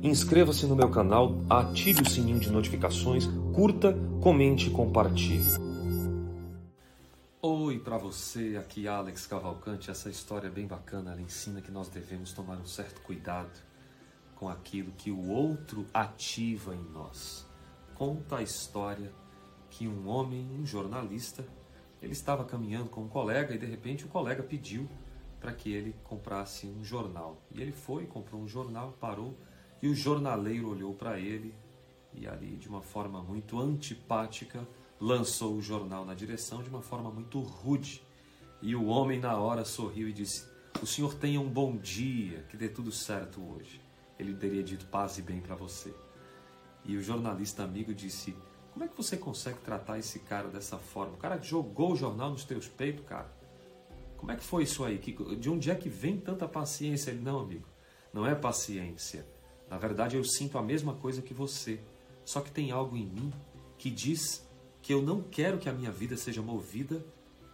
Inscreva-se no meu canal, ative o sininho de notificações, curta, comente e compartilhe. Oi para você, aqui Alex Cavalcante. Essa história é bem bacana, ela ensina que nós devemos tomar um certo cuidado com aquilo que o outro ativa em nós. Conta a história que um homem, um jornalista, ele estava caminhando com um colega e de repente o colega pediu para que ele comprasse um jornal. E ele foi, comprou um jornal, parou e o jornaleiro olhou para ele e ali, de uma forma muito antipática, lançou o jornal na direção de uma forma muito rude. E o homem, na hora, sorriu e disse: O senhor tenha um bom dia, que dê tudo certo hoje. Ele teria dito paz e bem para você. E o jornalista amigo disse: Como é que você consegue tratar esse cara dessa forma? O cara jogou o jornal nos teus peitos, cara. Como é que foi isso aí? De onde é que vem tanta paciência? Ele, não, amigo, não é paciência na verdade, eu sinto a mesma coisa que você, só que tem algo em mim que diz que eu não quero que a minha vida seja movida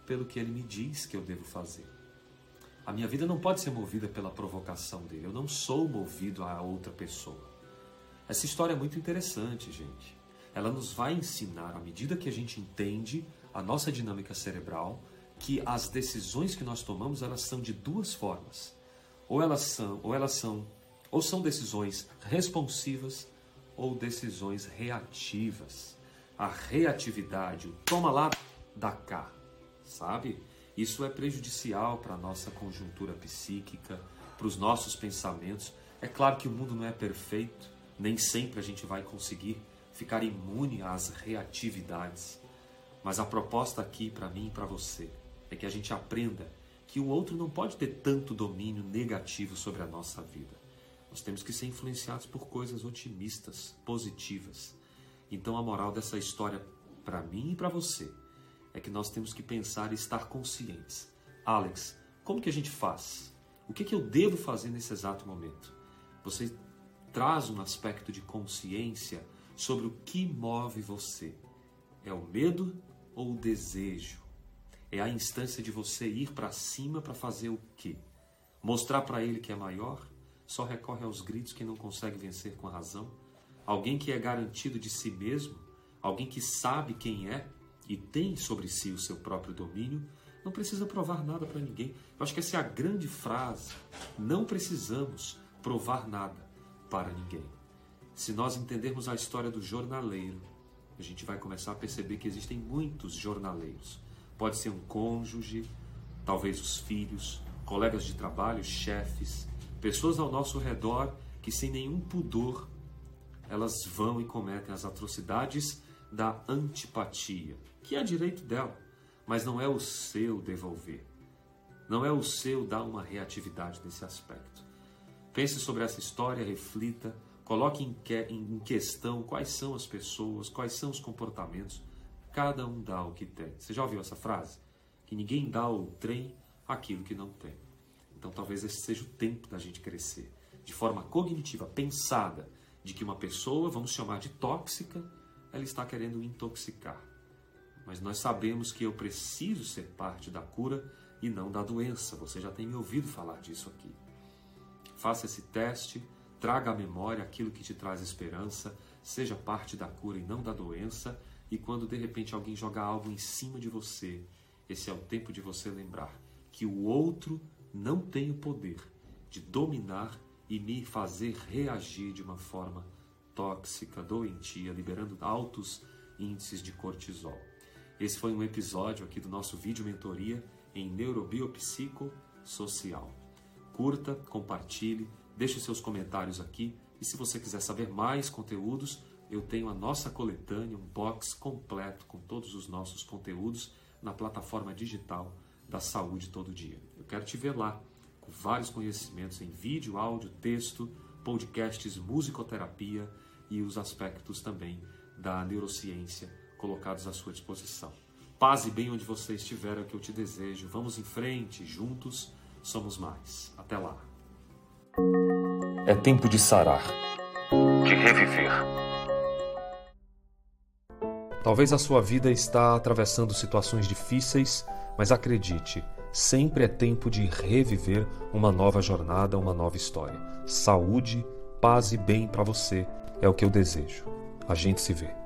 pelo que ele me diz que eu devo fazer. A minha vida não pode ser movida pela provocação dele. Eu não sou movido a outra pessoa. Essa história é muito interessante, gente. Ela nos vai ensinar, à medida que a gente entende a nossa dinâmica cerebral, que as decisões que nós tomamos elas são de duas formas. Ou elas são, ou elas são ou são decisões responsivas ou decisões reativas. A reatividade, o toma lá, dá cá, sabe? Isso é prejudicial para a nossa conjuntura psíquica, para os nossos pensamentos. É claro que o mundo não é perfeito, nem sempre a gente vai conseguir ficar imune às reatividades. Mas a proposta aqui para mim e para você é que a gente aprenda que o outro não pode ter tanto domínio negativo sobre a nossa vida. Nós temos que ser influenciados por coisas otimistas, positivas. Então a moral dessa história para mim e para você é que nós temos que pensar e estar conscientes. Alex, como que a gente faz? O que, que eu devo fazer nesse exato momento? Você traz um aspecto de consciência sobre o que move você. É o medo ou o desejo? É a instância de você ir para cima para fazer o quê? Mostrar para ele que é maior? Só recorre aos gritos quem não consegue vencer com a razão? Alguém que é garantido de si mesmo? Alguém que sabe quem é e tem sobre si o seu próprio domínio? Não precisa provar nada para ninguém. Eu acho que essa é a grande frase. Não precisamos provar nada para ninguém. Se nós entendermos a história do jornaleiro, a gente vai começar a perceber que existem muitos jornaleiros. Pode ser um cônjuge, talvez os filhos, colegas de trabalho, chefes, Pessoas ao nosso redor que, sem nenhum pudor, elas vão e cometem as atrocidades da antipatia, que é direito dela, mas não é o seu devolver. Não é o seu dar uma reatividade nesse aspecto. Pense sobre essa história, reflita, coloque em, que, em questão quais são as pessoas, quais são os comportamentos. Cada um dá o que tem. Você já ouviu essa frase? Que ninguém dá ao trem aquilo que não tem. Então talvez esse seja o tempo da gente crescer. De forma cognitiva, pensada, de que uma pessoa, vamos chamar de tóxica, ela está querendo intoxicar. Mas nós sabemos que eu preciso ser parte da cura e não da doença. Você já tem me ouvido falar disso aqui. Faça esse teste, traga à memória aquilo que te traz esperança, seja parte da cura e não da doença. E quando de repente alguém jogar algo em cima de você, esse é o tempo de você lembrar que o outro não tem o poder de dominar e me fazer reagir de uma forma tóxica, doentia, liberando altos índices de cortisol. Esse foi um episódio aqui do nosso vídeo mentoria em neurobiopsicossocial. Curta, compartilhe, deixe seus comentários aqui e se você quiser saber mais conteúdos, eu tenho a nossa coletânea, um box completo com todos os nossos conteúdos na plataforma digital da saúde todo dia. Quero te ver lá, com vários conhecimentos em vídeo, áudio, texto, podcasts, musicoterapia e os aspectos também da neurociência colocados à sua disposição. Paz e bem onde você estiver é o que eu te desejo. Vamos em frente, juntos somos mais. Até lá. É tempo de sarar, de reviver. Talvez a sua vida está atravessando situações difíceis mas acredite, sempre é tempo de reviver uma nova jornada, uma nova história. Saúde, Paz e bem para você é o que eu desejo. A gente se vê.